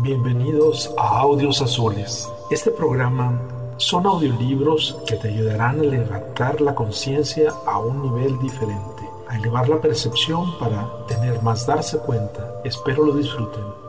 Bienvenidos a Audios Azules. Este programa son audiolibros que te ayudarán a levantar la conciencia a un nivel diferente, a elevar la percepción para tener más darse cuenta. Espero lo disfruten.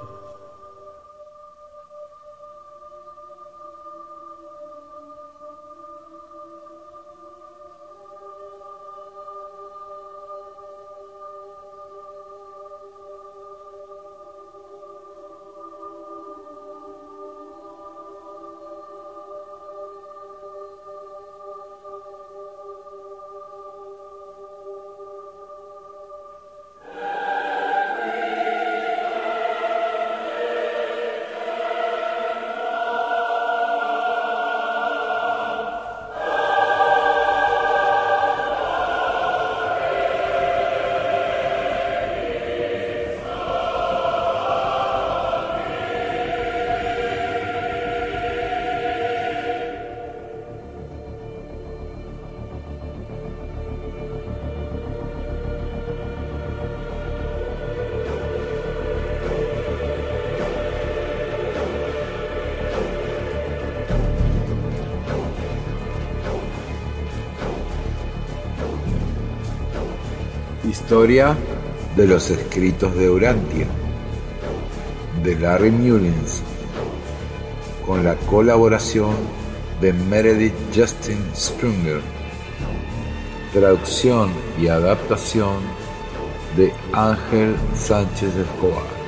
Historia de los escritos de Urantia, de Larry Mullins, con la colaboración de Meredith Justin Strunger, traducción y adaptación de Ángel Sánchez Escobar.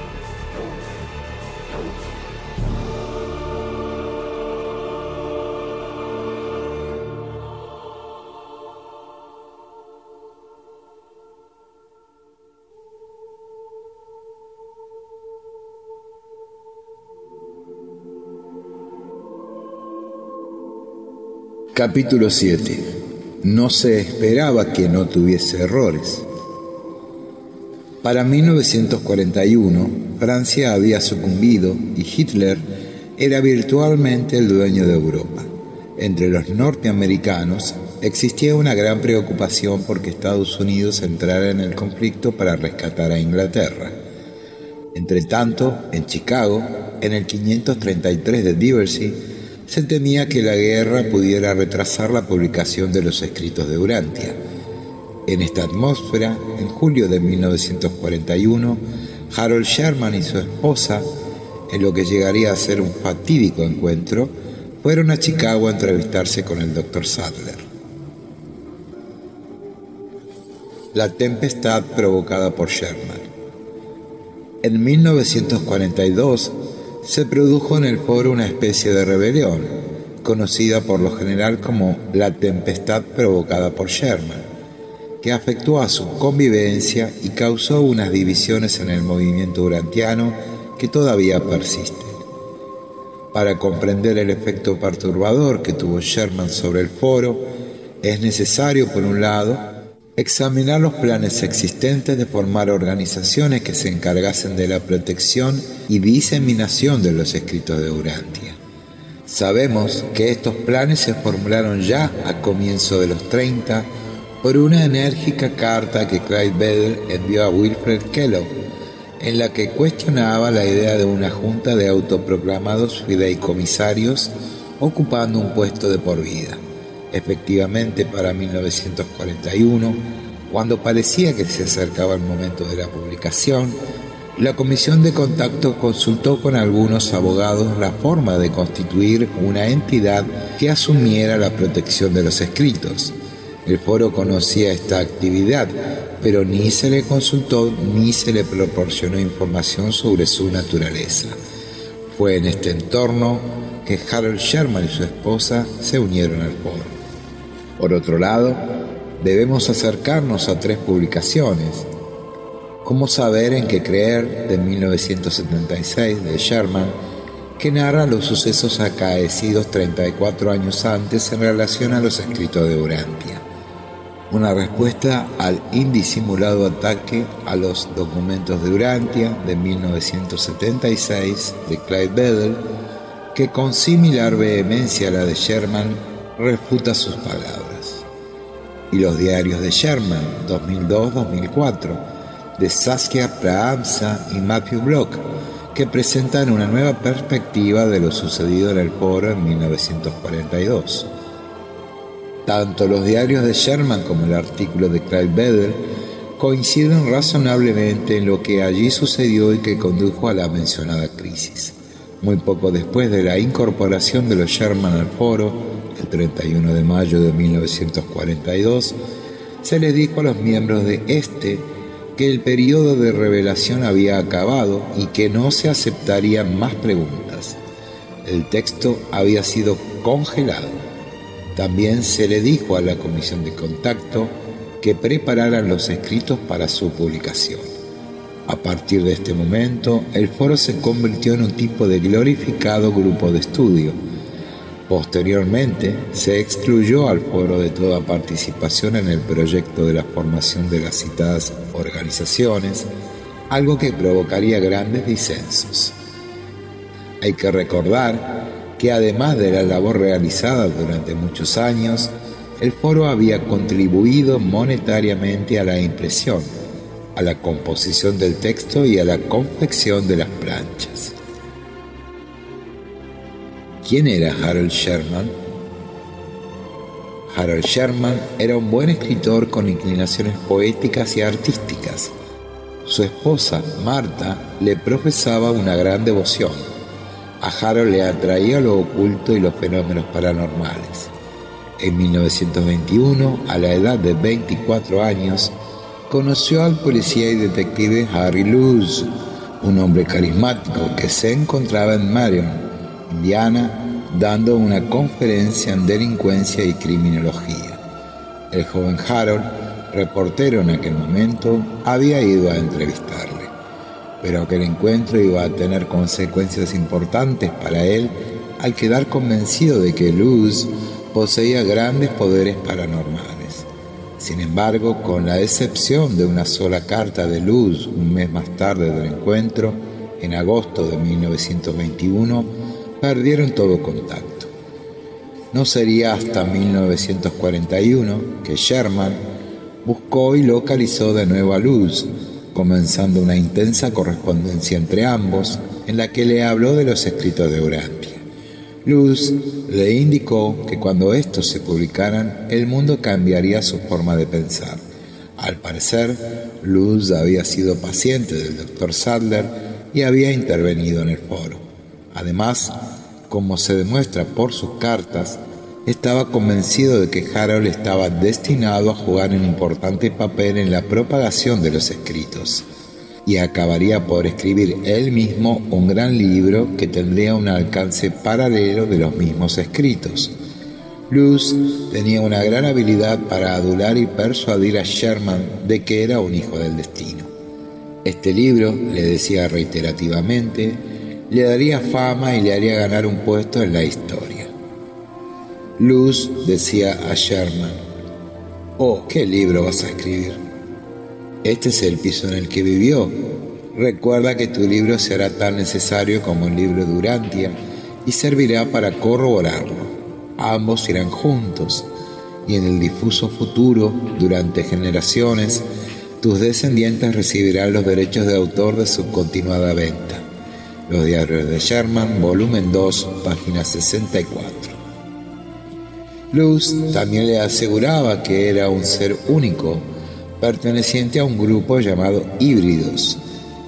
Capítulo 7. No se esperaba que no tuviese errores. Para 1941, Francia había sucumbido y Hitler era virtualmente el dueño de Europa. Entre los norteamericanos existía una gran preocupación porque Estados Unidos entrara en el conflicto para rescatar a Inglaterra. Entre tanto, en Chicago, en el 533 de Diversey, se temía que la guerra pudiera retrasar la publicación de los escritos de Urantia. En esta atmósfera, en julio de 1941, Harold Sherman y su esposa, en lo que llegaría a ser un fatídico encuentro, fueron a Chicago a entrevistarse con el Dr. Sadler. La tempestad provocada por Sherman. En 1942, se produjo en el foro una especie de rebelión, conocida por lo general como la tempestad provocada por Sherman, que afectó a su convivencia y causó unas divisiones en el movimiento urantiano que todavía persisten. Para comprender el efecto perturbador que tuvo Sherman sobre el foro, es necesario, por un lado, examinar los planes existentes de formar organizaciones que se encargasen de la protección y diseminación de los escritos de Urantia. Sabemos que estos planes se formularon ya a comienzo de los 30 por una enérgica carta que Clyde Bedell envió a Wilfred Kellogg, en la que cuestionaba la idea de una junta de autoproclamados fideicomisarios ocupando un puesto de por vida. Efectivamente, para 1941, cuando parecía que se acercaba el momento de la publicación, la Comisión de Contacto consultó con algunos abogados la forma de constituir una entidad que asumiera la protección de los escritos. El foro conocía esta actividad, pero ni se le consultó ni se le proporcionó información sobre su naturaleza. Fue en este entorno que Harold Sherman y su esposa se unieron al foro. Por otro lado, debemos acercarnos a tres publicaciones. Cómo saber en qué creer de 1976 de Sherman, que narra los sucesos acaecidos 34 años antes en relación a los escritos de Urantia. Una respuesta al indisimulado ataque a los documentos de Urantia de 1976 de Clyde Bedell, que con similar vehemencia a la de Sherman refuta sus palabras y los diarios de Sherman, 2002-2004, de Saskia Prahamsa y Matthew Block, que presentan una nueva perspectiva de lo sucedido en el foro en 1942. Tanto los diarios de Sherman como el artículo de Clive Bedell coinciden razonablemente en lo que allí sucedió y que condujo a la mencionada crisis. Muy poco después de la incorporación de los Sherman al foro, el 31 de mayo de 1942, se les dijo a los miembros de este que el periodo de revelación había acabado y que no se aceptarían más preguntas. El texto había sido congelado. También se le dijo a la comisión de contacto que prepararan los escritos para su publicación. A partir de este momento, el foro se convirtió en un tipo de glorificado grupo de estudio, Posteriormente, se excluyó al foro de toda participación en el proyecto de la formación de las citadas organizaciones, algo que provocaría grandes disensos. Hay que recordar que además de la labor realizada durante muchos años, el foro había contribuido monetariamente a la impresión, a la composición del texto y a la confección de las planchas. ¿Quién era Harold Sherman? Harold Sherman era un buen escritor con inclinaciones poéticas y artísticas. Su esposa, Marta, le profesaba una gran devoción. A Harold le atraía lo oculto y los fenómenos paranormales. En 1921, a la edad de 24 años, conoció al policía y detective Harry Luz, un hombre carismático que se encontraba en Marion, Indiana, dando una conferencia en delincuencia y criminología. El joven Harold, reportero en aquel momento, había ido a entrevistarle, pero aquel encuentro iba a tener consecuencias importantes para él al quedar convencido de que Luz poseía grandes poderes paranormales. Sin embargo, con la excepción de una sola carta de Luz un mes más tarde del encuentro, en agosto de 1921, perdieron todo contacto. No sería hasta 1941 que Sherman buscó y localizó de nuevo a Luz, comenzando una intensa correspondencia entre ambos en la que le habló de los escritos de Urantia. Luz le indicó que cuando estos se publicaran, el mundo cambiaría su forma de pensar. Al parecer, Luz había sido paciente del Dr. Sadler y había intervenido en el foro. Además, como se demuestra por sus cartas, estaba convencido de que Harold estaba destinado a jugar un importante papel en la propagación de los escritos y acabaría por escribir él mismo un gran libro que tendría un alcance paralelo de los mismos escritos. Luz tenía una gran habilidad para adular y persuadir a Sherman de que era un hijo del destino. Este libro, le decía reiterativamente, le daría fama y le haría ganar un puesto en la historia. Luz decía a Sherman, Oh, ¿qué libro vas a escribir? Este es el piso en el que vivió. Recuerda que tu libro será tan necesario como el libro de y servirá para corroborarlo. Ambos irán juntos y en el difuso futuro, durante generaciones, tus descendientes recibirán los derechos de autor de su continuada venta. Los diarios de Sherman, volumen 2, página 64. Luz también le aseguraba que era un ser único, perteneciente a un grupo llamado híbridos.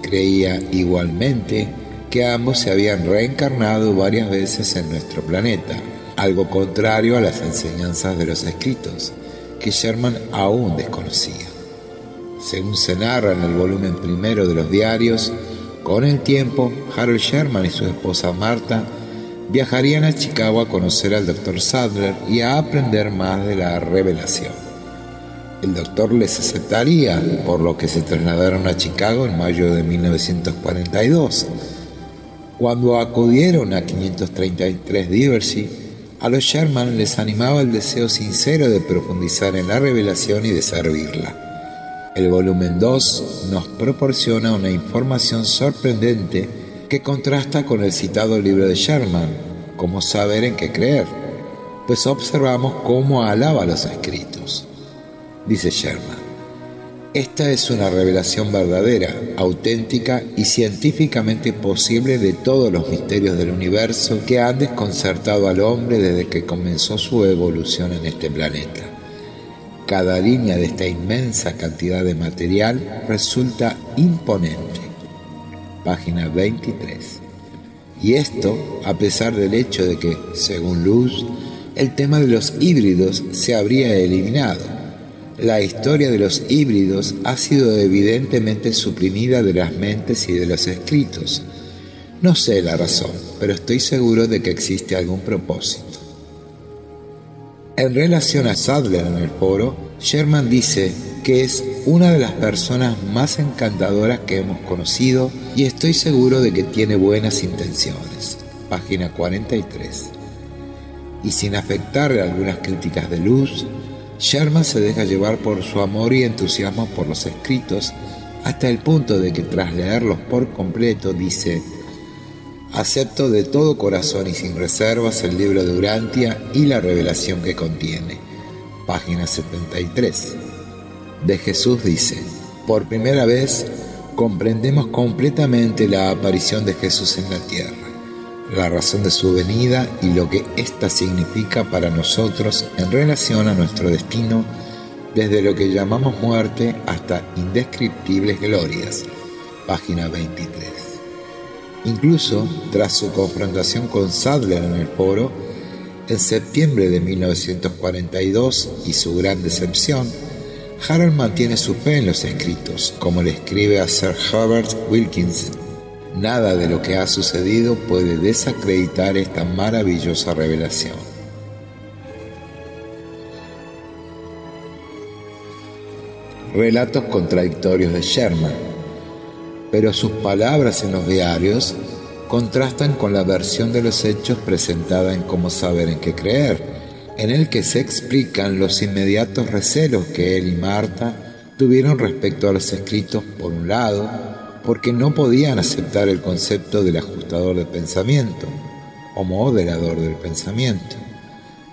Creía igualmente que ambos se habían reencarnado varias veces en nuestro planeta, algo contrario a las enseñanzas de los escritos, que Sherman aún desconocía. Según se narra en el volumen primero de los diarios, con el tiempo, Harold Sherman y su esposa Marta viajarían a Chicago a conocer al Dr. Sadler y a aprender más de la revelación. El doctor les aceptaría, por lo que se trasladaron a Chicago en mayo de 1942. Cuando acudieron a 533 Diversey, a los Sherman les animaba el deseo sincero de profundizar en la revelación y de servirla. El volumen 2 nos proporciona una información sorprendente que contrasta con el citado libro de Sherman, Cómo saber en qué creer, pues observamos cómo alaba los escritos. Dice Sherman, Esta es una revelación verdadera, auténtica y científicamente posible de todos los misterios del universo que han desconcertado al hombre desde que comenzó su evolución en este planeta. Cada línea de esta inmensa cantidad de material resulta imponente. Página 23. Y esto a pesar del hecho de que, según Luz, el tema de los híbridos se habría eliminado la historia de los híbridos ha sido evidentemente suprimida de las mentes y de los escritos. No sé la razón, pero estoy seguro de que existe algún propósito. En relación a Sadler en el foro, Sherman dice que es una de las personas más encantadoras que hemos conocido y estoy seguro de que tiene buenas intenciones. Página 43. Y sin afectarle algunas críticas de luz, Sherman se deja llevar por su amor y entusiasmo por los escritos hasta el punto de que tras leerlos por completo dice, acepto de todo corazón y sin reservas el libro de Urantia y la revelación que contiene. Página 73. De Jesús dice, por primera vez comprendemos completamente la aparición de Jesús en la tierra la razón de su venida y lo que ésta significa para nosotros en relación a nuestro destino, desde lo que llamamos muerte hasta indescriptibles glorias. Página 23. Incluso tras su confrontación con Sadler en el foro, en septiembre de 1942 y su gran decepción, Harold mantiene su fe en los escritos, como le escribe a Sir Herbert Wilkins Nada de lo que ha sucedido puede desacreditar esta maravillosa revelación. Relatos contradictorios de Sherman, pero sus palabras en los diarios contrastan con la versión de los hechos presentada en Cómo saber en qué creer, en el que se explican los inmediatos recelos que él y Marta tuvieron respecto a los escritos por un lado porque no podían aceptar el concepto del ajustador de pensamiento o moderador del pensamiento,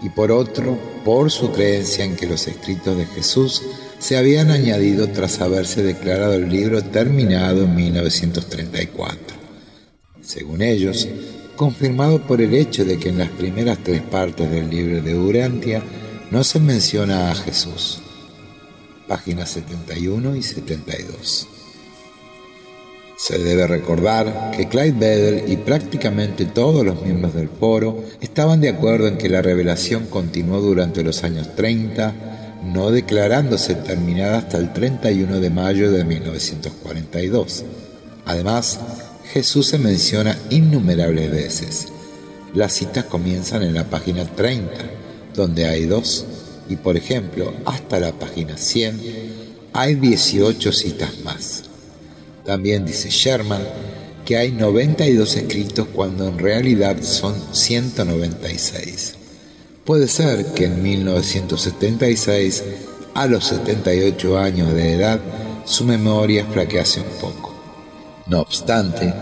y por otro, por su creencia en que los escritos de Jesús se habían añadido tras haberse declarado el libro terminado en 1934. Según ellos, confirmado por el hecho de que en las primeras tres partes del libro de Urantia no se menciona a Jesús. Páginas 71 y 72. Se debe recordar que Clyde Bedell y prácticamente todos los miembros del foro estaban de acuerdo en que la revelación continuó durante los años 30, no declarándose terminada hasta el 31 de mayo de 1942. Además, Jesús se menciona innumerables veces. Las citas comienzan en la página 30, donde hay dos, y por ejemplo, hasta la página 100 hay 18 citas más. También dice Sherman que hay 92 escritos cuando en realidad son 196. Puede ser que en 1976, a los 78 años de edad, su memoria flaquease un poco. No obstante,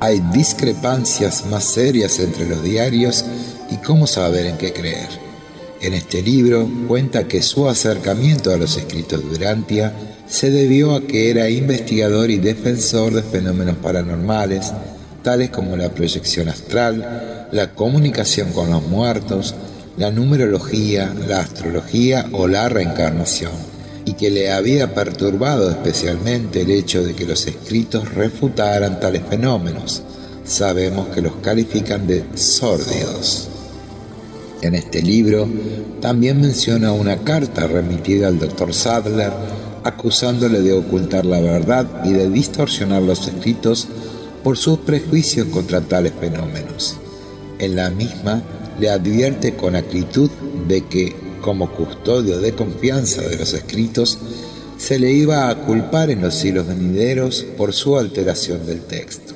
hay discrepancias más serias entre los diarios y cómo saber en qué creer. En este libro cuenta que su acercamiento a los escritos de Urantia se debió a que era investigador y defensor de fenómenos paranormales, tales como la proyección astral, la comunicación con los muertos, la numerología, la astrología o la reencarnación, y que le había perturbado especialmente el hecho de que los escritos refutaran tales fenómenos. Sabemos que los califican de sórdidos. En este libro también menciona una carta remitida al doctor Sadler acusándole de ocultar la verdad y de distorsionar los escritos por sus prejuicios contra tales fenómenos. En la misma le advierte con acritud de que, como custodio de confianza de los escritos, se le iba a culpar en los siglos venideros por su alteración del texto.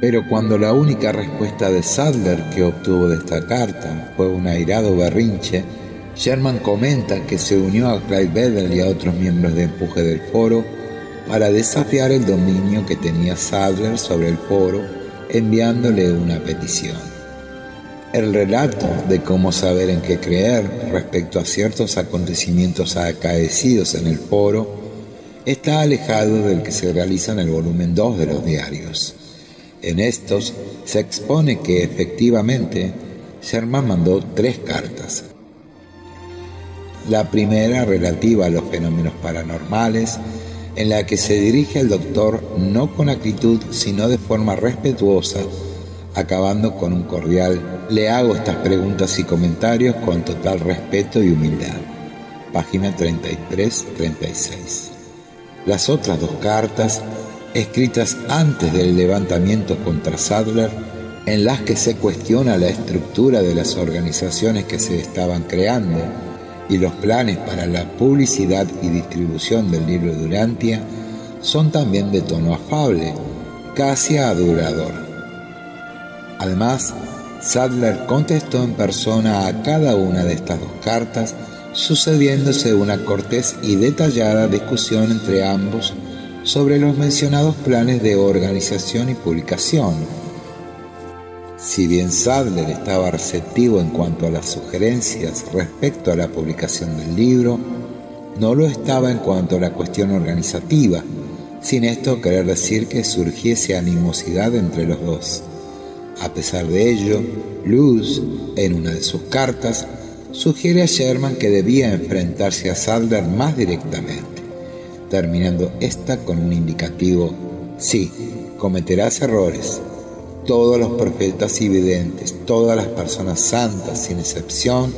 Pero cuando la única respuesta de Sadler que obtuvo de esta carta fue un airado berrinche, Sherman comenta que se unió a Clyde Bedell y a otros miembros de empuje del foro para desafiar el dominio que tenía Sadler sobre el foro, enviándole una petición. El relato de cómo saber en qué creer respecto a ciertos acontecimientos acaecidos en el foro está alejado del que se realiza en el volumen 2 de los diarios. En estos se expone que efectivamente Sherman mandó tres cartas. La primera relativa a los fenómenos paranormales, en la que se dirige al doctor no con actitud sino de forma respetuosa acabando con un cordial, le hago estas preguntas y comentarios con total respeto y humildad. Página 33-36. Las otras dos cartas, escritas antes del levantamiento contra Sadler, en las que se cuestiona la estructura de las organizaciones que se estaban creando y los planes para la publicidad y distribución del libro Durantia, son también de tono afable, casi adulador. Además, Sadler contestó en persona a cada una de estas dos cartas, sucediéndose una cortés y detallada discusión entre ambos sobre los mencionados planes de organización y publicación. Si bien Sadler estaba receptivo en cuanto a las sugerencias respecto a la publicación del libro, no lo estaba en cuanto a la cuestión organizativa, sin esto querer decir que surgiese animosidad entre los dos. A pesar de ello, Luz, en una de sus cartas, sugiere a Sherman que debía enfrentarse a Sadler más directamente, terminando esta con un indicativo, sí, cometerás errores. Todos los profetas y videntes, todas las personas santas, sin excepción,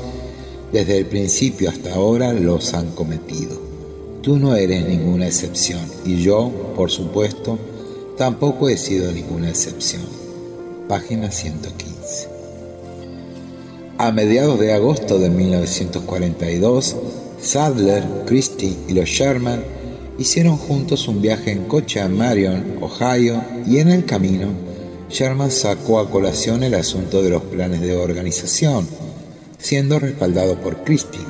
desde el principio hasta ahora los han cometido. Tú no eres ninguna excepción y yo, por supuesto, tampoco he sido ninguna excepción página 115. A mediados de agosto de 1942, Sadler, Christie y los Sherman hicieron juntos un viaje en coche a Marion, Ohio, y en el camino, Sherman sacó a colación el asunto de los planes de organización, siendo respaldado por Christie.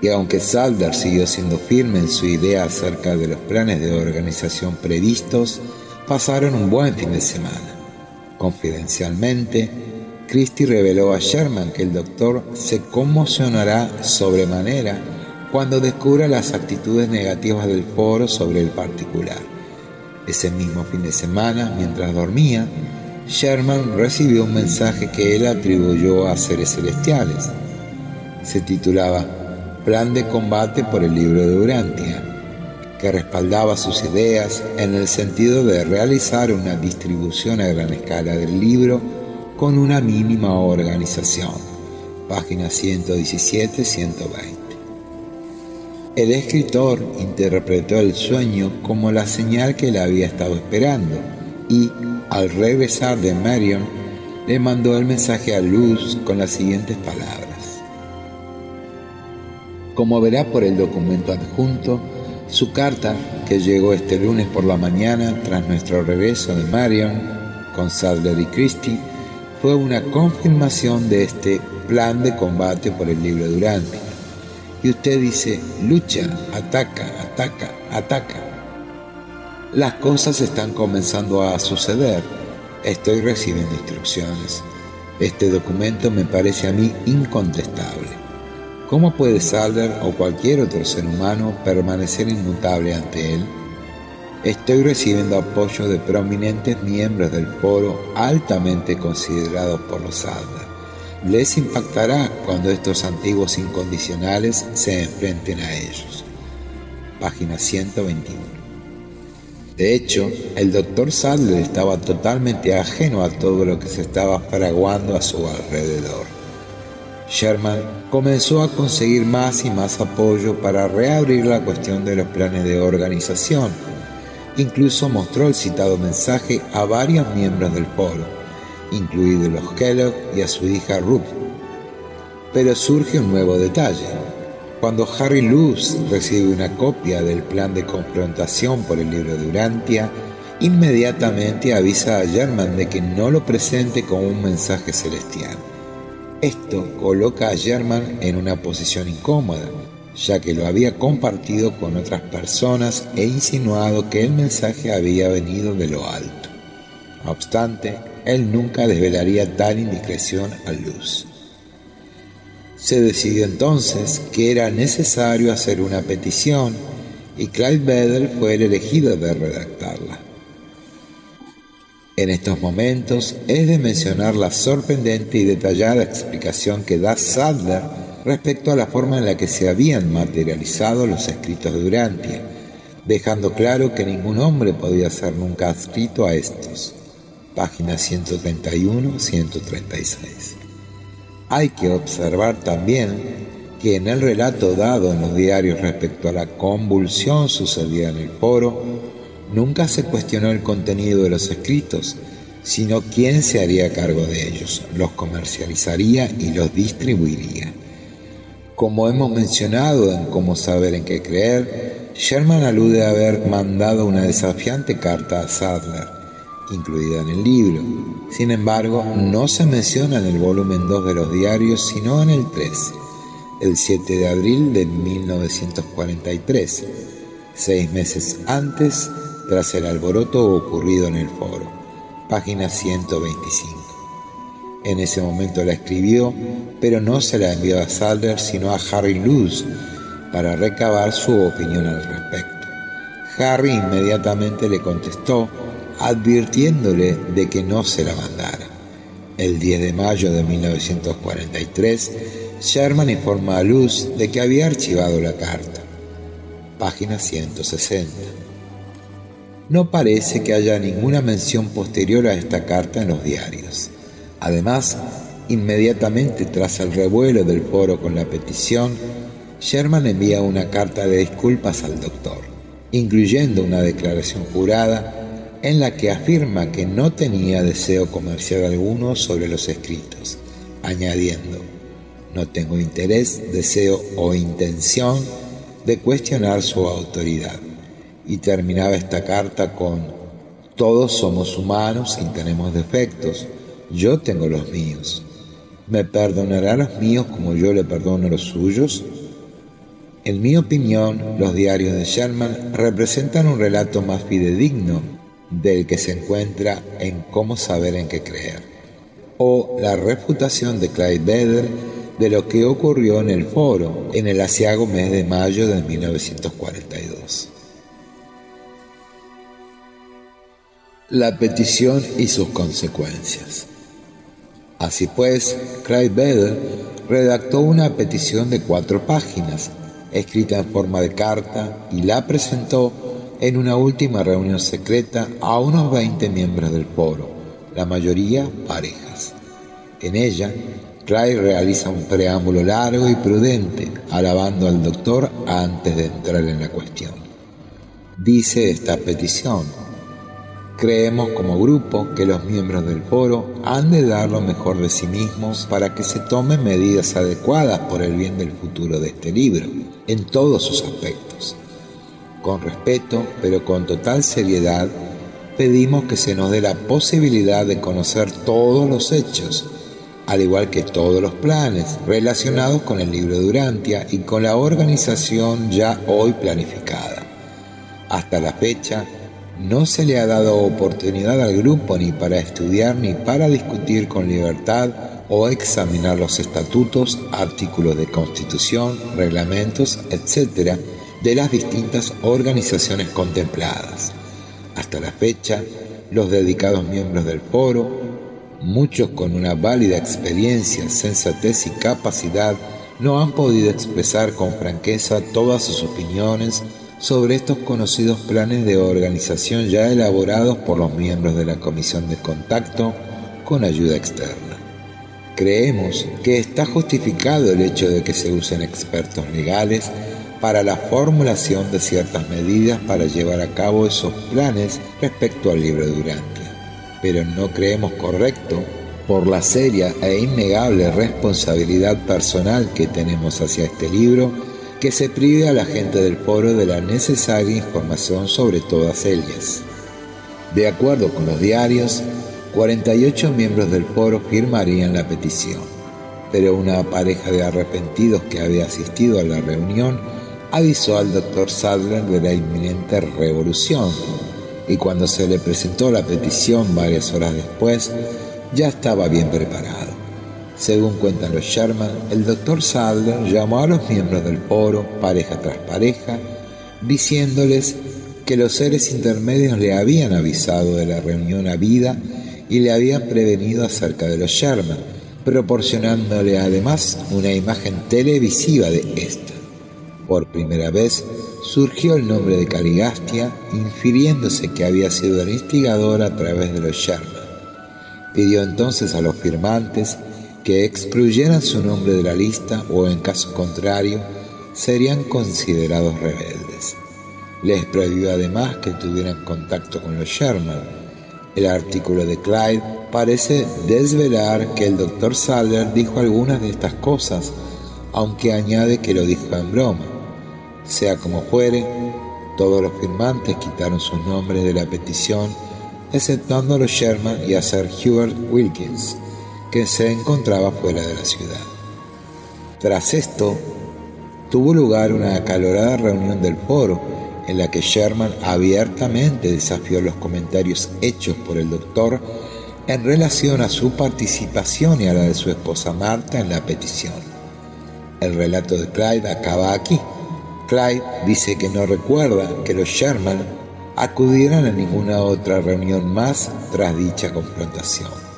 Y aunque Sadler siguió siendo firme en su idea acerca de los planes de organización previstos, pasaron un buen fin de semana. Confidencialmente, Christie reveló a Sherman que el doctor se conmocionará sobremanera cuando descubra las actitudes negativas del foro sobre el particular. Ese mismo fin de semana, mientras dormía, Sherman recibió un mensaje que él atribuyó a seres celestiales. Se titulaba Plan de combate por el libro de Urantia que respaldaba sus ideas en el sentido de realizar una distribución a gran escala del libro con una mínima organización. Página 117-120. El escritor interpretó el sueño como la señal que le había estado esperando y, al regresar de Marion, le mandó el mensaje a Luz con las siguientes palabras. Como verá por el documento adjunto, su carta, que llegó este lunes por la mañana tras nuestro regreso de Marion con Sadler y Christie, fue una confirmación de este plan de combate por el libro Durante. Y usted dice, lucha, ataca, ataca, ataca. Las cosas están comenzando a suceder. Estoy recibiendo instrucciones. Este documento me parece a mí incontestable. ¿Cómo puede Sadler o cualquier otro ser humano permanecer inmutable ante él? Estoy recibiendo apoyo de prominentes miembros del foro altamente considerados por los Sadler. Les impactará cuando estos antiguos incondicionales se enfrenten a ellos. Página 121. De hecho, el doctor Sadler estaba totalmente ajeno a todo lo que se estaba fraguando a su alrededor. Sherman comenzó a conseguir más y más apoyo para reabrir la cuestión de los planes de organización. Incluso mostró el citado mensaje a varios miembros del foro, incluidos los Kellogg y a su hija Ruth. Pero surge un nuevo detalle. Cuando Harry Luz recibe una copia del plan de confrontación por el libro de Urantia, inmediatamente avisa a Sherman de que no lo presente como un mensaje celestial. Esto coloca a German en una posición incómoda, ya que lo había compartido con otras personas e insinuado que el mensaje había venido de lo alto. No obstante, él nunca desvelaría tal indiscreción a luz. Se decidió entonces que era necesario hacer una petición y Clyde Bedell fue el elegido de redactarla. En estos momentos es de mencionar la sorprendente y detallada explicación que da Sadler respecto a la forma en la que se habían materializado los escritos de Durantia, dejando claro que ningún hombre podía ser nunca adscrito a estos. Página 131-136. Hay que observar también que en el relato dado en los diarios respecto a la convulsión sucedida en el foro, nunca se cuestionó el contenido de los escritos, sino quién se haría cargo de ellos, los comercializaría y los distribuiría. Como hemos mencionado en Cómo saber en qué creer, Sherman alude a haber mandado una desafiante carta a Sadler, incluida en el libro. Sin embargo, no se menciona en el volumen 2 de los diarios, sino en el 3, el 7 de abril de 1943, seis meses antes tras el alboroto ocurrido en el foro. Página 125. En ese momento la escribió, pero no se la envió a Sadler, sino a Harry Luz, para recabar su opinión al respecto. Harry inmediatamente le contestó advirtiéndole de que no se la mandara. El 10 de mayo de 1943, Sherman informa a Luz de que había archivado la carta. Página 160. No parece que haya ninguna mención posterior a esta carta en los diarios. Además, inmediatamente tras el revuelo del foro con la petición, Sherman envía una carta de disculpas al doctor, incluyendo una declaración jurada en la que afirma que no tenía deseo comercial alguno sobre los escritos, añadiendo, no tengo interés, deseo o intención de cuestionar su autoridad. Y terminaba esta carta con, todos somos humanos y tenemos defectos, yo tengo los míos. ¿Me perdonará los míos como yo le perdono los suyos? En mi opinión, los diarios de Sherman representan un relato más fidedigno del que se encuentra en Cómo saber en qué creer, o la refutación de Clyde Beder de lo que ocurrió en el foro en el asiago mes de mayo de 1942. La petición y sus consecuencias. Así pues, Clyde Beder redactó una petición de cuatro páginas, escrita en forma de carta, y la presentó en una última reunión secreta a unos 20 miembros del foro, la mayoría parejas. En ella, Clyde realiza un preámbulo largo y prudente, alabando al doctor antes de entrar en la cuestión. Dice esta petición, creemos como grupo que los miembros del foro han de dar lo mejor de sí mismos para que se tomen medidas adecuadas por el bien del futuro de este libro, en todos sus aspectos con respeto, pero con total seriedad, pedimos que se nos dé la posibilidad de conocer todos los hechos, al igual que todos los planes relacionados con el libro Durantia y con la organización ya hoy planificada. Hasta la fecha, no se le ha dado oportunidad al grupo ni para estudiar ni para discutir con libertad o examinar los estatutos, artículos de constitución, reglamentos, etc., de las distintas organizaciones contempladas. Hasta la fecha, los dedicados miembros del foro, muchos con una válida experiencia, sensatez y capacidad, no han podido expresar con franqueza todas sus opiniones sobre estos conocidos planes de organización ya elaborados por los miembros de la Comisión de Contacto con ayuda externa. Creemos que está justificado el hecho de que se usen expertos legales para la formulación de ciertas medidas para llevar a cabo esos planes respecto al libro de Durantia. Pero no creemos correcto, por la seria e innegable responsabilidad personal que tenemos hacia este libro, que se prive a la gente del foro de la necesaria información sobre todas ellas. De acuerdo con los diarios, 48 miembros del foro firmarían la petición, pero una pareja de arrepentidos que había asistido a la reunión avisó al doctor Sadler de la inminente revolución y cuando se le presentó la petición varias horas después, ya estaba bien preparado. Según cuentan los Sherman, el doctor Sadler llamó a los miembros del foro, pareja tras pareja, diciéndoles que los seres intermedios le habían avisado de la reunión a vida y le habían prevenido acerca de los Sherman, proporcionándole además una imagen televisiva de esta. Por primera vez surgió el nombre de Caligastia, infiriéndose que había sido el instigador a través de los Sherman. Pidió entonces a los firmantes que excluyeran su nombre de la lista o en caso contrario serían considerados rebeldes. Les prohibió además que tuvieran contacto con los Sherman el artículo de Clyde parece desvelar que el doctor Sadler dijo algunas de estas cosas, aunque añade que lo dijo en broma. Sea como fuere, todos los firmantes quitaron sus nombres de la petición, exceptuando a los Sherman y a Sir Hubert Wilkins, que se encontraba fuera de la ciudad. Tras esto, tuvo lugar una acalorada reunión del foro, en la que Sherman abiertamente desafió los comentarios hechos por el doctor en relación a su participación y a la de su esposa Marta en la petición. El relato de Clyde acaba aquí. Clyde dice que no recuerda que los Sherman acudieran a ninguna otra reunión más tras dicha confrontación.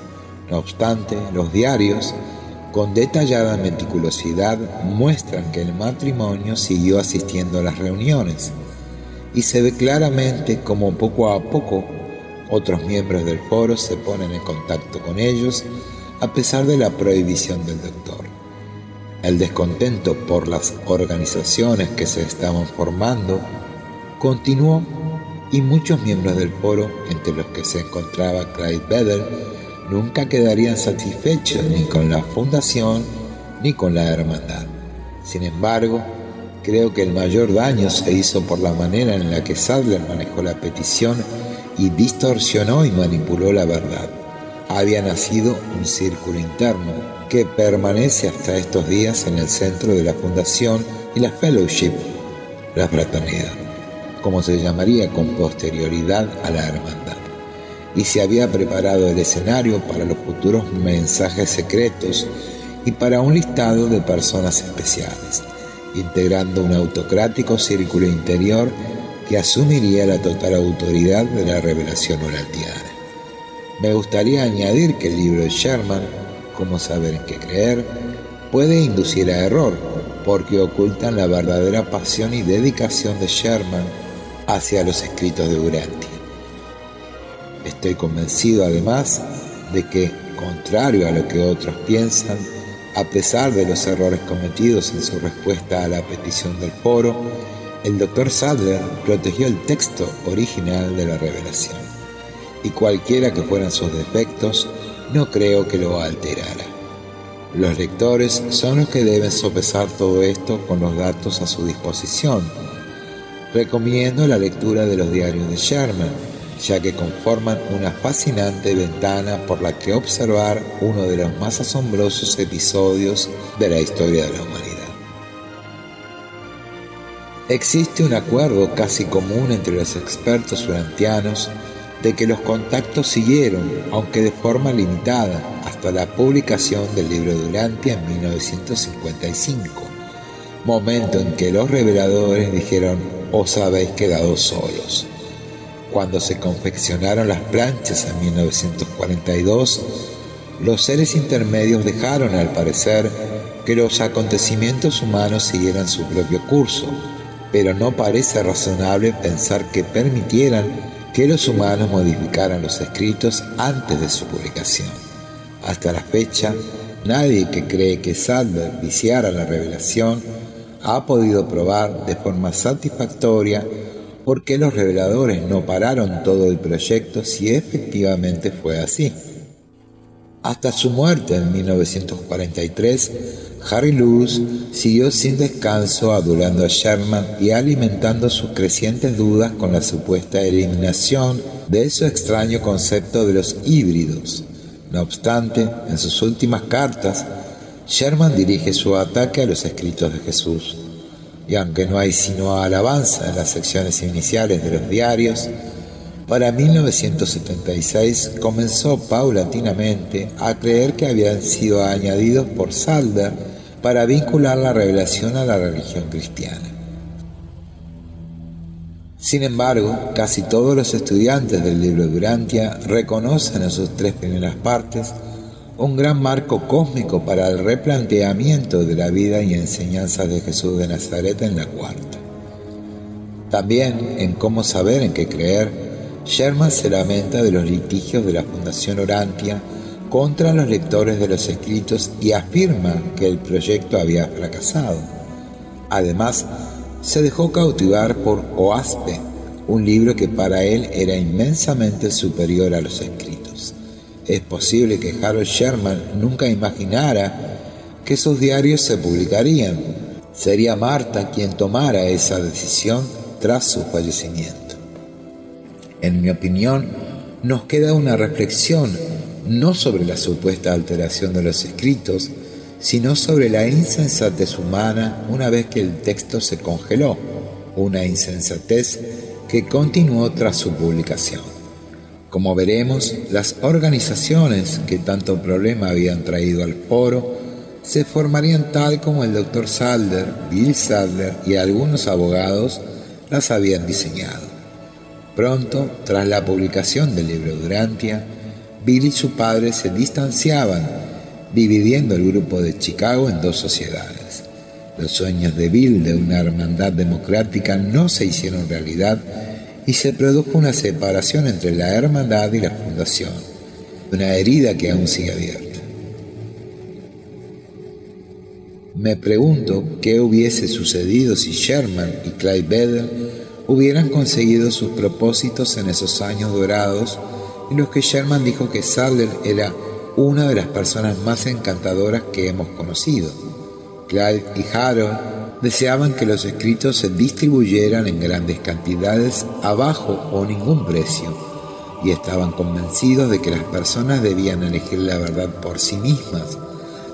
No obstante, los diarios, con detallada meticulosidad, muestran que el matrimonio siguió asistiendo a las reuniones y se ve claramente como poco a poco otros miembros del foro se ponen en contacto con ellos a pesar de la prohibición del doctor. El descontento por las organizaciones que se estaban formando continuó y muchos miembros del foro, entre los que se encontraba Clyde Vedder, nunca quedarían satisfechos ni con la fundación ni con la hermandad. Sin embargo, Creo que el mayor daño se hizo por la manera en la que Sadler manejó la petición y distorsionó y manipuló la verdad. Había nacido un círculo interno que permanece hasta estos días en el centro de la fundación y la fellowship, la fraternidad, como se llamaría con posterioridad a la hermandad. Y se había preparado el escenario para los futuros mensajes secretos y para un listado de personas especiales integrando un autocrático círculo interior que asumiría la total autoridad de la revelación olantiana. Me gustaría añadir que el libro de Sherman, Cómo saber en qué creer, puede inducir a error, porque ocultan la verdadera pasión y dedicación de Sherman hacia los escritos de Urantia. Estoy convencido además de que, contrario a lo que otros piensan, a pesar de los errores cometidos en su respuesta a la petición del foro, el Dr. Sadler protegió el texto original de la revelación, y cualquiera que fueran sus defectos, no creo que lo alterara. Los lectores son los que deben sopesar todo esto con los datos a su disposición. Recomiendo la lectura de los diarios de Sherman, ya que conforman una fascinante ventana por la que observar uno de los más asombrosos episodios de la historia de la humanidad. Existe un acuerdo casi común entre los expertos urantianos de que los contactos siguieron, aunque de forma limitada, hasta la publicación del libro de Urantia en 1955, momento en que los reveladores dijeron os habéis quedado solos. Cuando se confeccionaron las planchas en 1942, los seres intermedios dejaron al parecer que los acontecimientos humanos siguieran su propio curso, pero no parece razonable pensar que permitieran que los humanos modificaran los escritos antes de su publicación. Hasta la fecha, nadie que cree que Sadler viciara la revelación ha podido probar de forma satisfactoria ¿Por qué los reveladores no pararon todo el proyecto si efectivamente fue así? Hasta su muerte en 1943, Harry Lewis siguió sin descanso adulando a Sherman y alimentando sus crecientes dudas con la supuesta eliminación de su extraño concepto de los híbridos. No obstante, en sus últimas cartas, Sherman dirige su ataque a los escritos de Jesús y aunque no hay sino alabanza en las secciones iniciales de los diarios, Para 1976 comenzó paulatinamente a creer que habían sido añadidos por Salder para vincular la revelación a la religión cristiana. Sin embargo, casi todos los estudiantes del libro Durantia reconocen en sus tres primeras partes un gran marco cósmico para el replanteamiento de la vida y enseñanzas de Jesús de Nazaret en la cuarta. También en cómo saber en qué creer, Sherman se lamenta de los litigios de la Fundación Orantia contra los lectores de los escritos y afirma que el proyecto había fracasado. Además, se dejó cautivar por Oaspe, un libro que para él era inmensamente superior a los escritos. Es posible que Harold Sherman nunca imaginara que sus diarios se publicarían. Sería Marta quien tomara esa decisión tras su fallecimiento. En mi opinión, nos queda una reflexión no sobre la supuesta alteración de los escritos, sino sobre la insensatez humana una vez que el texto se congeló, una insensatez que continuó tras su publicación. Como veremos, las organizaciones que tanto problema habían traído al foro se formarían tal como el doctor Sadler, Bill Sadler y algunos abogados las habían diseñado. Pronto, tras la publicación del libro Durantia, Bill y su padre se distanciaban dividiendo el grupo de Chicago en dos sociedades. Los sueños de Bill de una hermandad democrática no se hicieron realidad y se produjo una separación entre la hermandad y la fundación, una herida que aún sigue abierta. Me pregunto qué hubiese sucedido si Sherman y Clyde Bedell hubieran conseguido sus propósitos en esos años dorados en los que Sherman dijo que Sadler era una de las personas más encantadoras que hemos conocido. Clyde y Harold deseaban que los escritos se distribuyeran en grandes cantidades a bajo o ningún precio y estaban convencidos de que las personas debían elegir la verdad por sí mismas,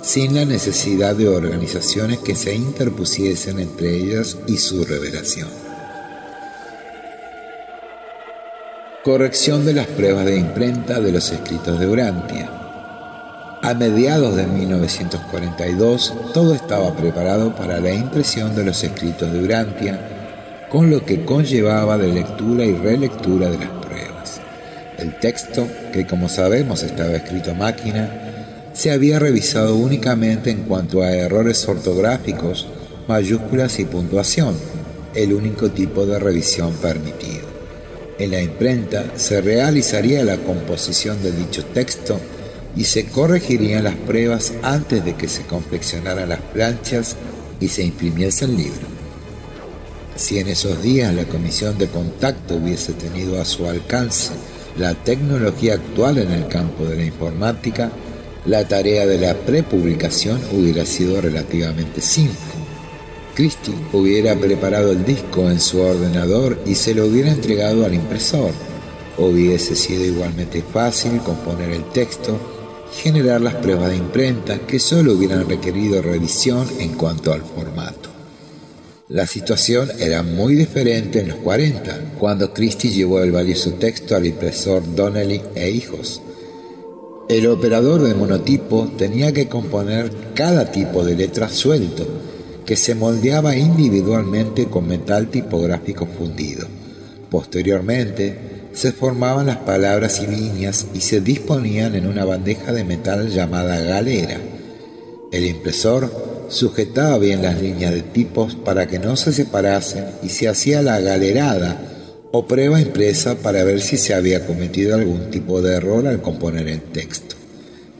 sin la necesidad de organizaciones que se interpusiesen entre ellas y su revelación. Corrección de las pruebas de imprenta de los escritos de Urantia. A mediados de 1942 todo estaba preparado para la impresión de los escritos de Urantia, con lo que conllevaba de lectura y relectura de las pruebas. El texto, que como sabemos estaba escrito a máquina, se había revisado únicamente en cuanto a errores ortográficos, mayúsculas y puntuación, el único tipo de revisión permitido. En la imprenta se realizaría la composición de dicho texto y se corregirían las pruebas antes de que se confeccionaran las planchas y se imprimiese el libro. Si en esos días la comisión de contacto hubiese tenido a su alcance la tecnología actual en el campo de la informática, la tarea de la prepublicación hubiera sido relativamente simple. Christie hubiera preparado el disco en su ordenador y se lo hubiera entregado al impresor. Hubiese sido igualmente fácil componer el texto generar las pruebas de imprenta que solo hubieran requerido revisión en cuanto al formato. La situación era muy diferente en los 40, cuando Christie llevó el valioso texto al impresor Donnelly e hijos. El operador de monotipo tenía que componer cada tipo de letra suelto, que se moldeaba individualmente con metal tipográfico fundido. Posteriormente, se formaban las palabras y líneas y se disponían en una bandeja de metal llamada galera. El impresor sujetaba bien las líneas de tipos para que no se separasen y se hacía la galerada o prueba impresa para ver si se había cometido algún tipo de error al componer el texto.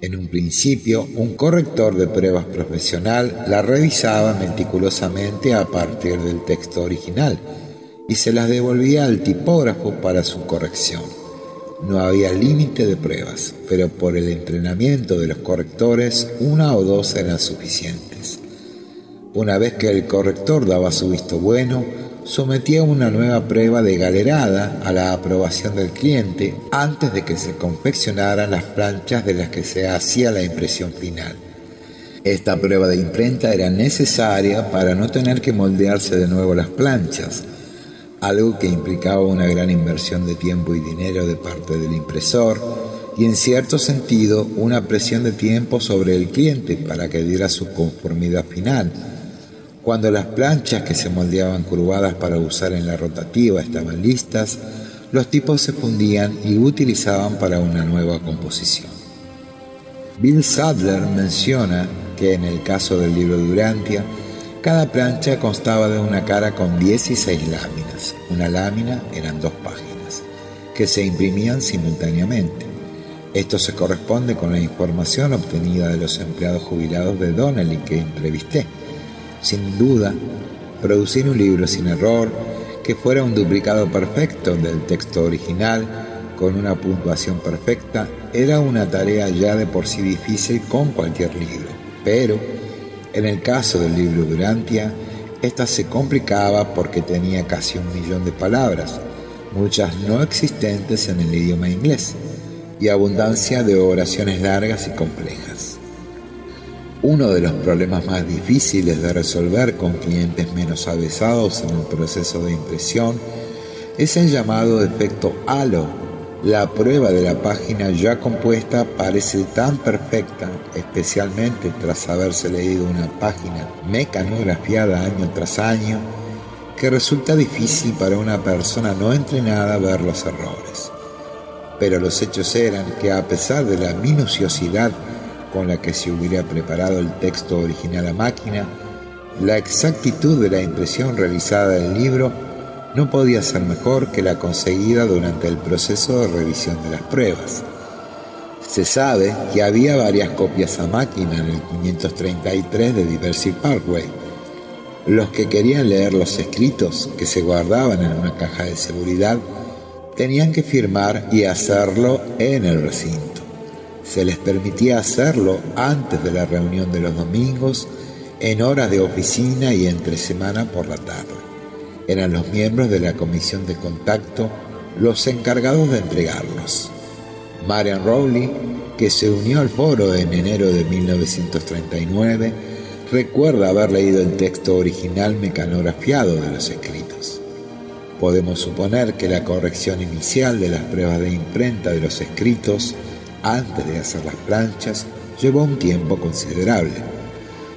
En un principio, un corrector de pruebas profesional la revisaba meticulosamente a partir del texto original y se las devolvía al tipógrafo para su corrección. No había límite de pruebas, pero por el entrenamiento de los correctores una o dos eran suficientes. Una vez que el corrector daba su visto bueno, sometía una nueva prueba de galerada a la aprobación del cliente antes de que se confeccionaran las planchas de las que se hacía la impresión final. Esta prueba de imprenta era necesaria para no tener que moldearse de nuevo las planchas, algo que implicaba una gran inversión de tiempo y dinero de parte del impresor y en cierto sentido una presión de tiempo sobre el cliente para que diera su conformidad final. Cuando las planchas que se moldeaban curvadas para usar en la rotativa estaban listas, los tipos se fundían y utilizaban para una nueva composición. Bill Sadler menciona que en el caso del libro Durantia, cada plancha constaba de una cara con 16 láminas. Una lámina eran dos páginas, que se imprimían simultáneamente. Esto se corresponde con la información obtenida de los empleados jubilados de Donnelly que entrevisté. Sin duda, producir un libro sin error, que fuera un duplicado perfecto del texto original, con una puntuación perfecta, era una tarea ya de por sí difícil con cualquier libro. Pero en el caso del libro Durantia, esta se complicaba porque tenía casi un millón de palabras, muchas no existentes en el idioma inglés, y abundancia de oraciones largas y complejas. Uno de los problemas más difíciles de resolver con clientes menos avesados en el proceso de impresión es el llamado efecto halo la prueba de la página ya compuesta parece tan perfecta, especialmente tras haberse leído una página mecanografiada año tras año, que resulta difícil para una persona no entrenada ver los errores. Pero los hechos eran que a pesar de la minuciosidad con la que se hubiera preparado el texto original a máquina, la exactitud de la impresión realizada del libro no podía ser mejor que la conseguida durante el proceso de revisión de las pruebas. Se sabe que había varias copias a máquina en el 533 de Diversity Parkway. Los que querían leer los escritos que se guardaban en una caja de seguridad tenían que firmar y hacerlo en el recinto. Se les permitía hacerlo antes de la reunión de los domingos, en horas de oficina y entre semana por la tarde eran los miembros de la comisión de contacto los encargados de entregarlos. Marian Rowley, que se unió al foro en enero de 1939, recuerda haber leído el texto original mecanografiado de los escritos. Podemos suponer que la corrección inicial de las pruebas de imprenta de los escritos antes de hacer las planchas llevó un tiempo considerable.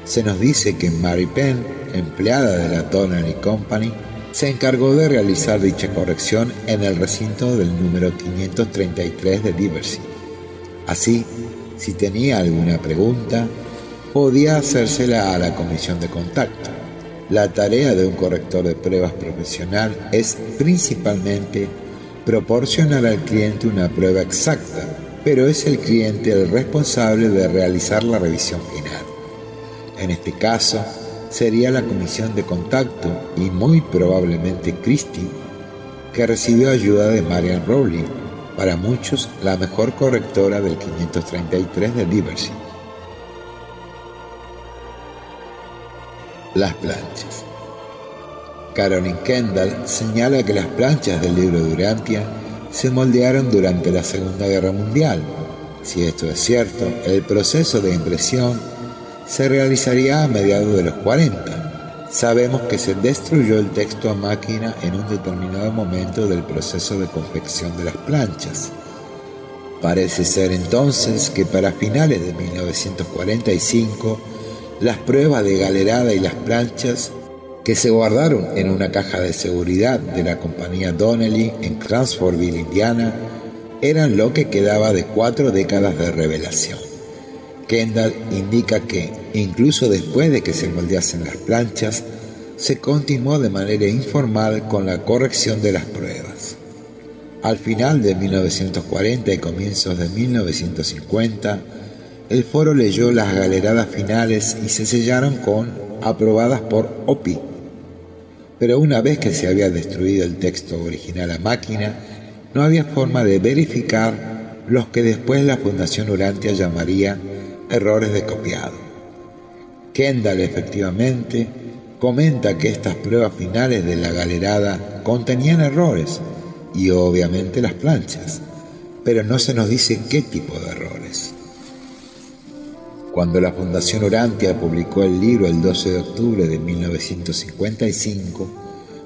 Se nos dice que Mary Penn, empleada de la Tonnery Company, se encargó de realizar dicha corrección en el recinto del número 533 de Diversity. Así, si tenía alguna pregunta, podía hacérsela a la comisión de contacto. La tarea de un corrector de pruebas profesional es principalmente proporcionar al cliente una prueba exacta, pero es el cliente el responsable de realizar la revisión final. En este caso, sería la comisión de contacto y muy probablemente Christie, que recibió ayuda de Marian Rowling, para muchos la mejor correctora del 533 de Diversity. Las planchas. Caroline Kendall señala que las planchas del libro de se moldearon durante la Segunda Guerra Mundial. Si esto es cierto, el proceso de impresión se realizaría a mediados de los 40. Sabemos que se destruyó el texto a máquina en un determinado momento del proceso de confección de las planchas. Parece ser entonces que para finales de 1945 las pruebas de galerada y las planchas que se guardaron en una caja de seguridad de la compañía Donnelly en Cransfordville, Indiana, eran lo que quedaba de cuatro décadas de revelación. Kendall indica que, incluso después de que se moldeasen las planchas, se continuó de manera informal con la corrección de las pruebas. Al final de 1940 y comienzos de 1950, el foro leyó las galeradas finales y se sellaron con aprobadas por OPI. Pero una vez que se había destruido el texto original a máquina, no había forma de verificar los que después la Fundación Urantia llamaría errores de copiado. Kendall efectivamente comenta que estas pruebas finales de la galerada contenían errores y obviamente las planchas, pero no se nos dice qué tipo de errores. Cuando la Fundación Orantia publicó el libro el 12 de octubre de 1955,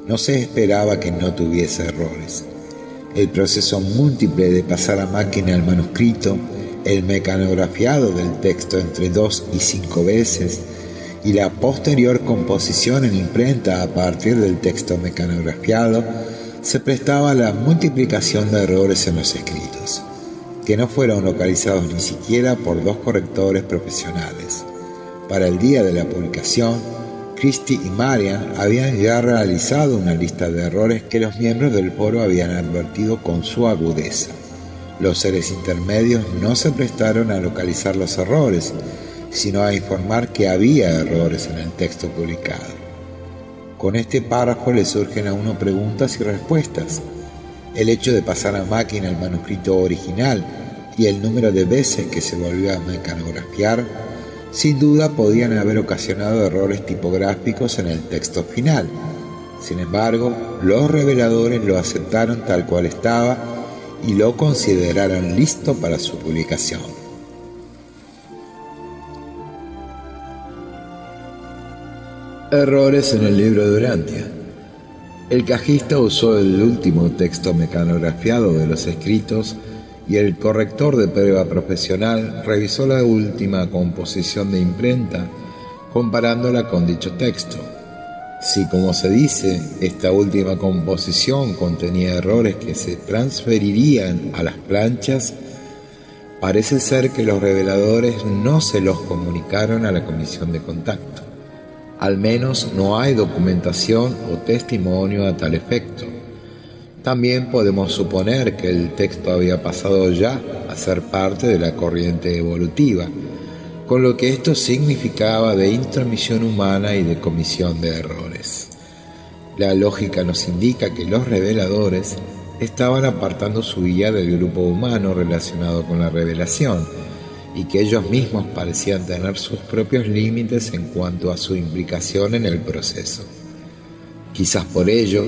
no se esperaba que no tuviese errores. El proceso múltiple de pasar a máquina el manuscrito, el mecanografiado del texto entre dos y cinco veces y la posterior composición en imprenta a partir del texto mecanografiado se prestaba a la multiplicación de errores en los escritos, que no fueron localizados ni siquiera por dos correctores profesionales. Para el día de la publicación, Christie y Marian habían ya realizado una lista de errores que los miembros del foro habían advertido con su agudeza. Los seres intermedios no se prestaron a localizar los errores, sino a informar que había errores en el texto publicado. Con este párrafo le surgen a uno preguntas y respuestas. El hecho de pasar a máquina el manuscrito original y el número de veces que se volvió a mecanografiar sin duda podían haber ocasionado errores tipográficos en el texto final. Sin embargo, los reveladores lo aceptaron tal cual estaba y lo consideraron listo para su publicación. Errores en el libro de Urantia. El cajista usó el último texto mecanografiado de los escritos y el corrector de prueba profesional revisó la última composición de imprenta comparándola con dicho texto. Si, como se dice, esta última composición contenía errores que se transferirían a las planchas, parece ser que los reveladores no se los comunicaron a la comisión de contacto. Al menos no hay documentación o testimonio a tal efecto. También podemos suponer que el texto había pasado ya a ser parte de la corriente evolutiva, con lo que esto significaba de intromisión humana y de comisión de errores. La lógica nos indica que los reveladores estaban apartando su guía del grupo humano relacionado con la revelación y que ellos mismos parecían tener sus propios límites en cuanto a su implicación en el proceso. Quizás por ello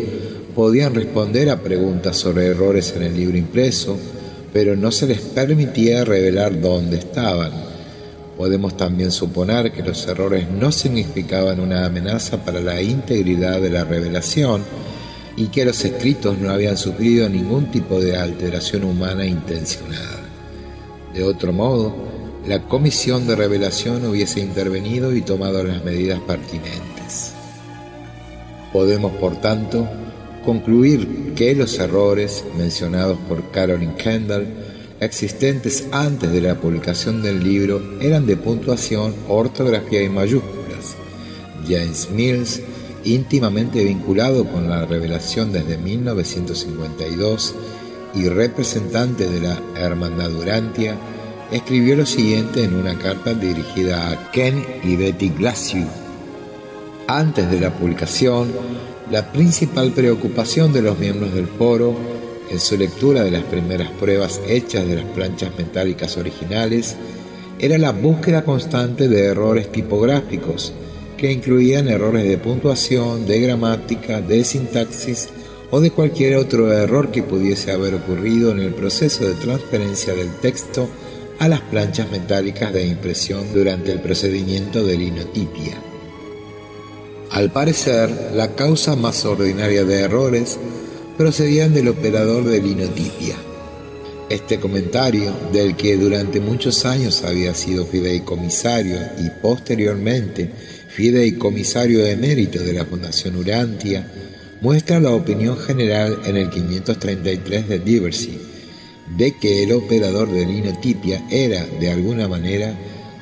podían responder a preguntas sobre errores en el libro impreso, pero no se les permitía revelar dónde estaban. Podemos también suponer que los errores no significaban una amenaza para la integridad de la revelación y que los escritos no habían sufrido ningún tipo de alteración humana intencionada. De otro modo, la comisión de revelación hubiese intervenido y tomado las medidas pertinentes. Podemos, por tanto, concluir que los errores mencionados por Caroline Kendall, existentes antes de la publicación del libro, eran de puntuación, ortografía y mayúsculas. James Mills, íntimamente vinculado con la revelación desde 1952 y representante de la Hermandad Durantia, escribió lo siguiente en una carta dirigida a Ken y Betty Glaciu. Antes de la publicación, la principal preocupación de los miembros del foro, en su lectura de las primeras pruebas hechas de las planchas metálicas originales, era la búsqueda constante de errores tipográficos, que incluían errores de puntuación, de gramática, de sintaxis o de cualquier otro error que pudiese haber ocurrido en el proceso de transferencia del texto a las planchas metálicas de impresión durante el procedimiento de linotipia. Al parecer, la causa más ordinaria de errores procedían del operador de linotipia. Este comentario, del que durante muchos años había sido fideicomisario y posteriormente fideicomisario emérito de la Fundación Urantia, muestra la opinión general en el 533 de Diversey de que el operador de linotipia era, de alguna manera,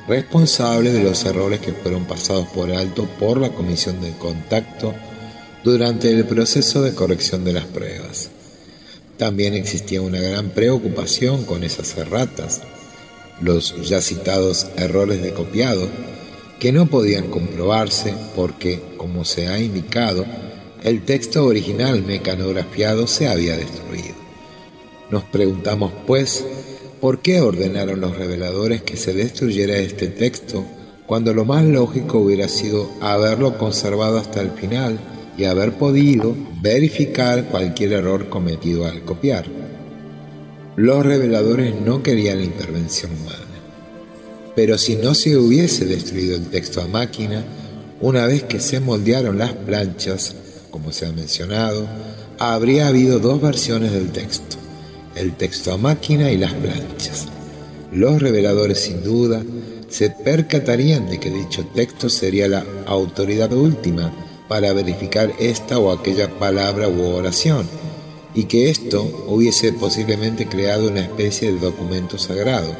responsable de los errores que fueron pasados por alto por la Comisión de Contacto durante el proceso de corrección de las pruebas. También existía una gran preocupación con esas erratas, los ya citados errores de copiado, que no podían comprobarse porque, como se ha indicado, el texto original mecanografiado se había destruido. Nos preguntamos, pues, ¿Por qué ordenaron los reveladores que se destruyera este texto cuando lo más lógico hubiera sido haberlo conservado hasta el final y haber podido verificar cualquier error cometido al copiar? Los reveladores no querían la intervención humana. Pero si no se hubiese destruido el texto a máquina, una vez que se moldearon las planchas, como se ha mencionado, habría habido dos versiones del texto, el texto a máquina y las planchas. Los reveladores sin duda se percatarían de que dicho texto sería la autoridad última para verificar esta o aquella palabra u oración, y que esto hubiese posiblemente creado una especie de documento sagrado.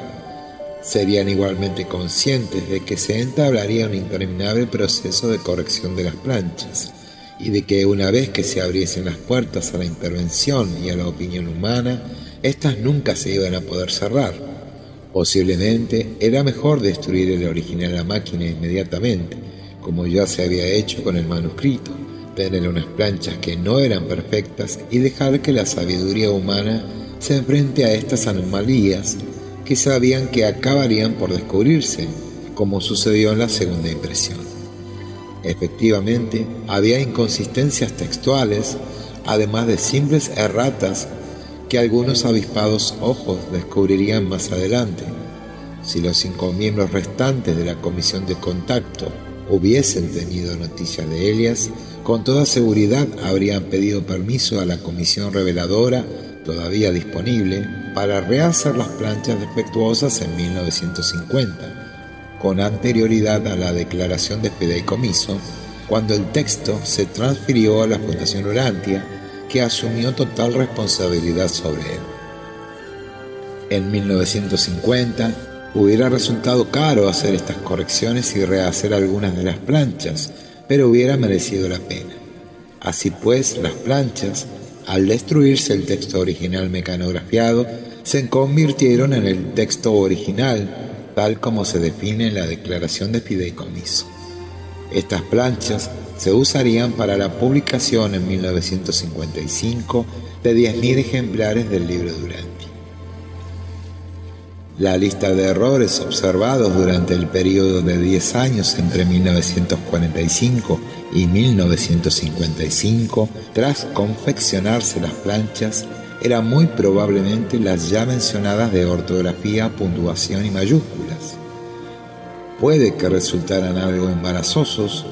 Serían igualmente conscientes de que se entablaría un interminable proceso de corrección de las planchas, y de que una vez que se abriesen las puertas a la intervención y a la opinión humana, éstas nunca se iban a poder cerrar. Posiblemente era mejor destruir el original a la máquina inmediatamente, como ya se había hecho con el manuscrito, tener unas planchas que no eran perfectas y dejar que la sabiduría humana se enfrente a estas anomalías que sabían que acabarían por descubrirse, como sucedió en la segunda impresión. Efectivamente, había inconsistencias textuales, además de simples erratas que algunos avispados ojos descubrirían más adelante. Si los cinco miembros restantes de la comisión de contacto hubiesen tenido noticia de Elias, con toda seguridad habrían pedido permiso a la comisión reveladora, todavía disponible, para rehacer las planchas defectuosas en 1950, con anterioridad a la declaración de fideicomiso, cuando el texto se transfirió a la Fundación Urantia, que asumió total responsabilidad sobre él. En 1950, Hubiera resultado caro hacer estas correcciones y rehacer algunas de las planchas, pero hubiera merecido la pena. Así pues, las planchas, al destruirse el texto original mecanografiado, se convirtieron en el texto original, tal como se define en la declaración de fideicomiso. Estas planchas se usarían para la publicación en 1955 de 10.000 ejemplares del libro Durante. La lista de errores observados durante el periodo de 10 años entre 1945 y 1955, tras confeccionarse las planchas, era muy probablemente las ya mencionadas de ortografía, puntuación y mayúsculas. Puede que resultaran algo embarazosos,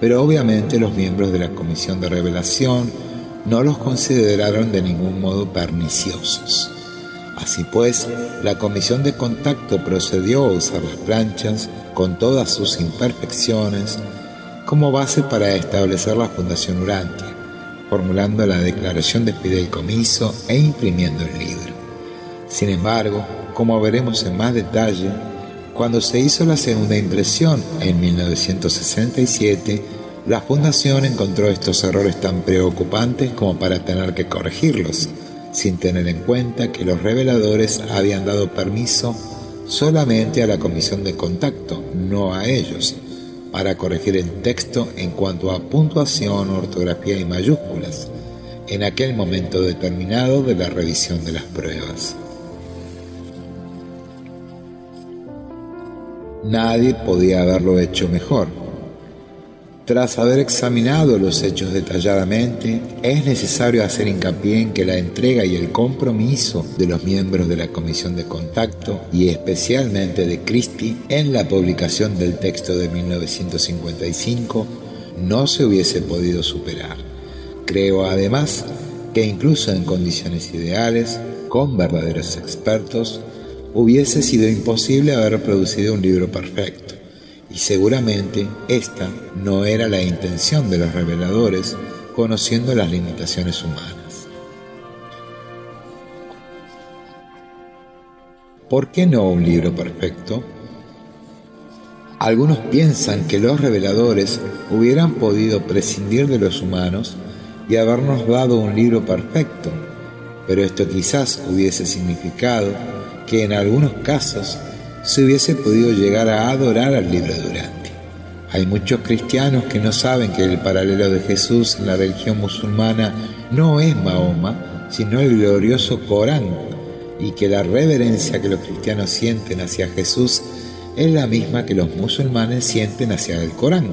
pero obviamente los miembros de la Comisión de Revelación no los consideraron de ningún modo perniciosos. Así pues, la comisión de contacto procedió a usar las planchas con todas sus imperfecciones como base para establecer la Fundación Urantia, formulando la declaración de fideicomiso e imprimiendo el libro. Sin embargo, como veremos en más detalle, cuando se hizo la segunda impresión en 1967, la Fundación encontró estos errores tan preocupantes como para tener que corregirlos sin tener en cuenta que los reveladores habían dado permiso solamente a la comisión de contacto, no a ellos, para corregir el texto en cuanto a puntuación, ortografía y mayúsculas, en aquel momento determinado de la revisión de las pruebas. Nadie podía haberlo hecho mejor tras haber examinado los hechos detalladamente, es necesario hacer hincapié en que la entrega y el compromiso de los miembros de la Comisión de Contacto y especialmente de Christie en la publicación del texto de 1955 no se hubiese podido superar. Creo además que incluso en condiciones ideales, con verdaderos expertos, hubiese sido imposible haber producido un libro perfecto y seguramente esta no era la intención de los reveladores conociendo las limitaciones humanas. ¿Por qué no un libro perfecto? Algunos piensan que los reveladores hubieran podido prescindir de los humanos y habernos dado un libro perfecto, pero esto quizás hubiese significado que en algunos casos se hubiese podido llegar a adorar al libro Durante. Hay muchos cristianos que no saben que el paralelo de Jesús en la religión musulmana no es Mahoma, sino el glorioso Corán, y que la reverencia que los cristianos sienten hacia Jesús es la misma que los musulmanes sienten hacia el Corán.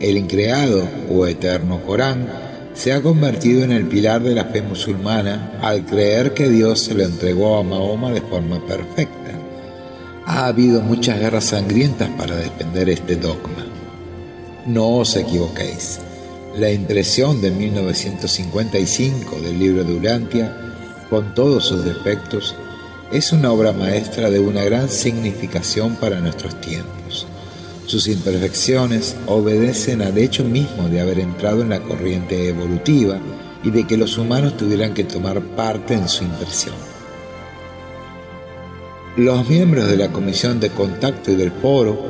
El increado o eterno Corán se ha convertido en el pilar de la fe musulmana al creer que Dios se lo entregó a Mahoma de forma perfecta. Ha habido muchas guerras sangrientas para defender este dogma. No os equivoquéis. La impresión de 1955 del libro de Urantia, con todos sus defectos, es una obra maestra de una gran significación para nuestros tiempos. Sus imperfecciones obedecen al hecho mismo de haber entrado en la corriente evolutiva y de que los humanos tuvieran que tomar parte en su impresión. Los miembros de la Comisión de Contacto y del Foro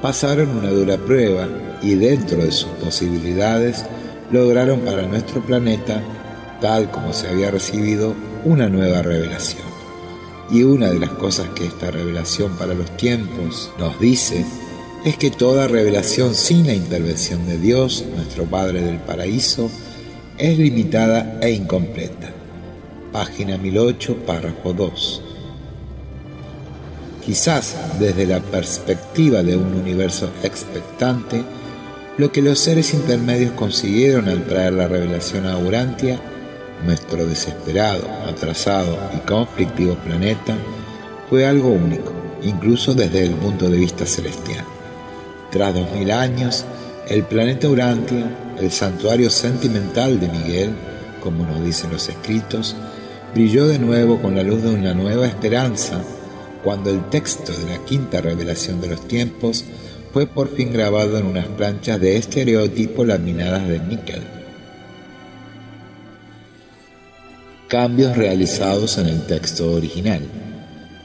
pasaron una dura prueba y dentro de sus posibilidades lograron para nuestro planeta, tal como se había recibido, una nueva revelación. Y una de las cosas que esta revelación para los tiempos nos dice es que toda revelación sin la intervención de Dios, nuestro Padre del Paraíso, es limitada e incompleta. Página 1008, párrafo 2. Quizás desde la perspectiva de un universo expectante, lo que los seres intermedios consiguieron al traer la revelación a Urantia, nuestro desesperado, atrasado y conflictivo planeta, fue algo único, incluso desde el punto de vista celestial. Tras dos mil años, el planeta Urantia, el santuario sentimental de Miguel, como nos dicen los escritos, brilló de nuevo con la luz de una nueva esperanza cuando el texto de la quinta revelación de los tiempos fue por fin grabado en unas planchas de estereotipo laminadas de níquel. Cambios realizados en el texto original.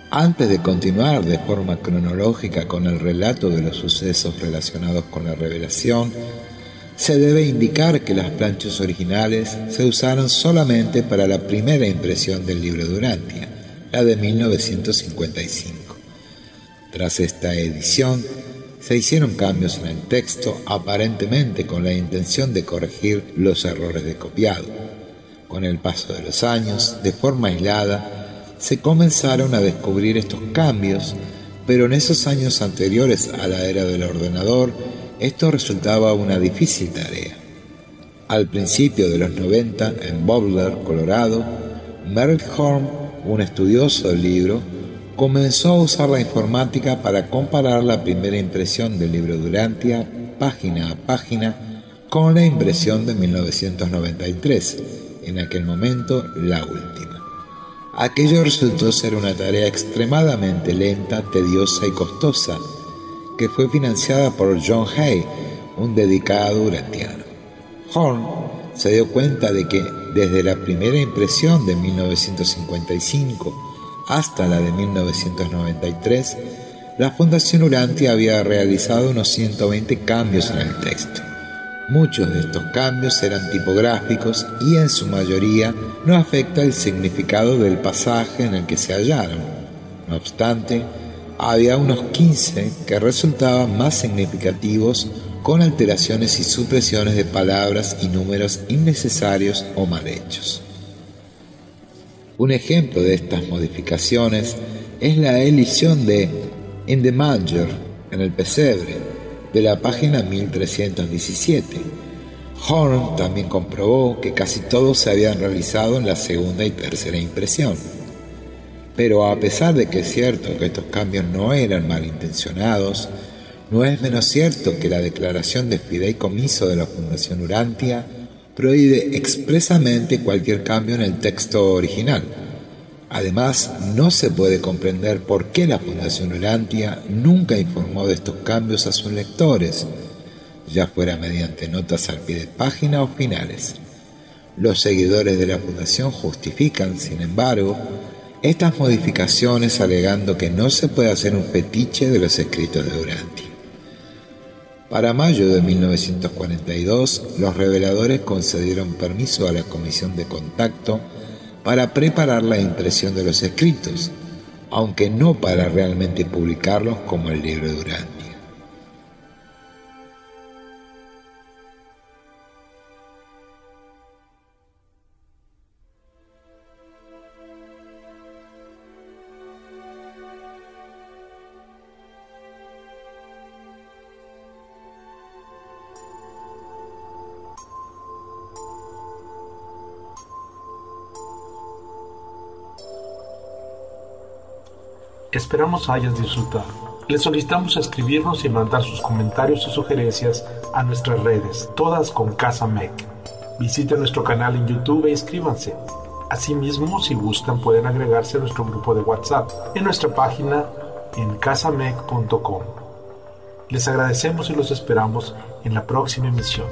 Antes de continuar de forma cronológica con el relato de los sucesos relacionados con la revelación, se debe indicar que las planchas originales se usaron solamente para la primera impresión del libro de Urantia, la de 1955. Tras esta edición, se hicieron cambios en el texto aparentemente con la intención de corregir los errores de copiado. Con el paso de los años, de forma aislada, se comenzaron a descubrir estos cambios, pero en esos años anteriores a la era del ordenador, esto resultaba una difícil tarea. Al principio de los 90, en Boulder, Colorado, Merritt Horn, un estudioso del libro, comenzó a usar la informática para comparar la primera impresión del libro Durantia, página a página, con la impresión de 1993, en aquel momento la última. Aquello resultó ser una tarea extremadamente lenta, tediosa y costosa, que fue financiada por John Hay, un dedicado urantiano. Horn se dio cuenta de que desde la primera impresión de 1955 hasta la de 1993, la Fundación Urantia había realizado unos 120 cambios en el texto. Muchos de estos cambios eran tipográficos y en su mayoría no afecta el significado del pasaje en el que se hallaron. No obstante, había unos 15 que resultaban más significativos con alteraciones y supresiones de palabras y números innecesarios o mal hechos. Un ejemplo de estas modificaciones es la edición de In the Manger, en el pesebre, de la página 1317. Horn también comprobó que casi todos se habían realizado en la segunda y tercera impresión. Pero a pesar de que es cierto que estos cambios no eran malintencionados, no es menos cierto que la declaración de fideicomiso de la Fundación Urantia prohíbe expresamente cualquier cambio en el texto original. Además, no se puede comprender por qué la Fundación Urantia nunca informó de estos cambios a sus lectores, ya fuera mediante notas al pie de página o finales. Los seguidores de la Fundación justifican, sin embargo, estas modificaciones alegando que no se puede hacer un fetiche de los escritos de Urantia. Para mayo de 1942, los reveladores concedieron permiso a la Comisión de Contacto para preparar la impresión de los escritos, aunque no para realmente publicarlos como el libro de Durán. Esperamos hayas disfrutado Les solicitamos escribirnos y mandar sus comentarios y sugerencias a nuestras redes, todas con Casa MEC. Visiten nuestro canal en YouTube e inscríbanse. Asimismo, si gustan, pueden agregarse a nuestro grupo de WhatsApp en nuestra página en casamec.com. Les agradecemos y los esperamos en la próxima emisión.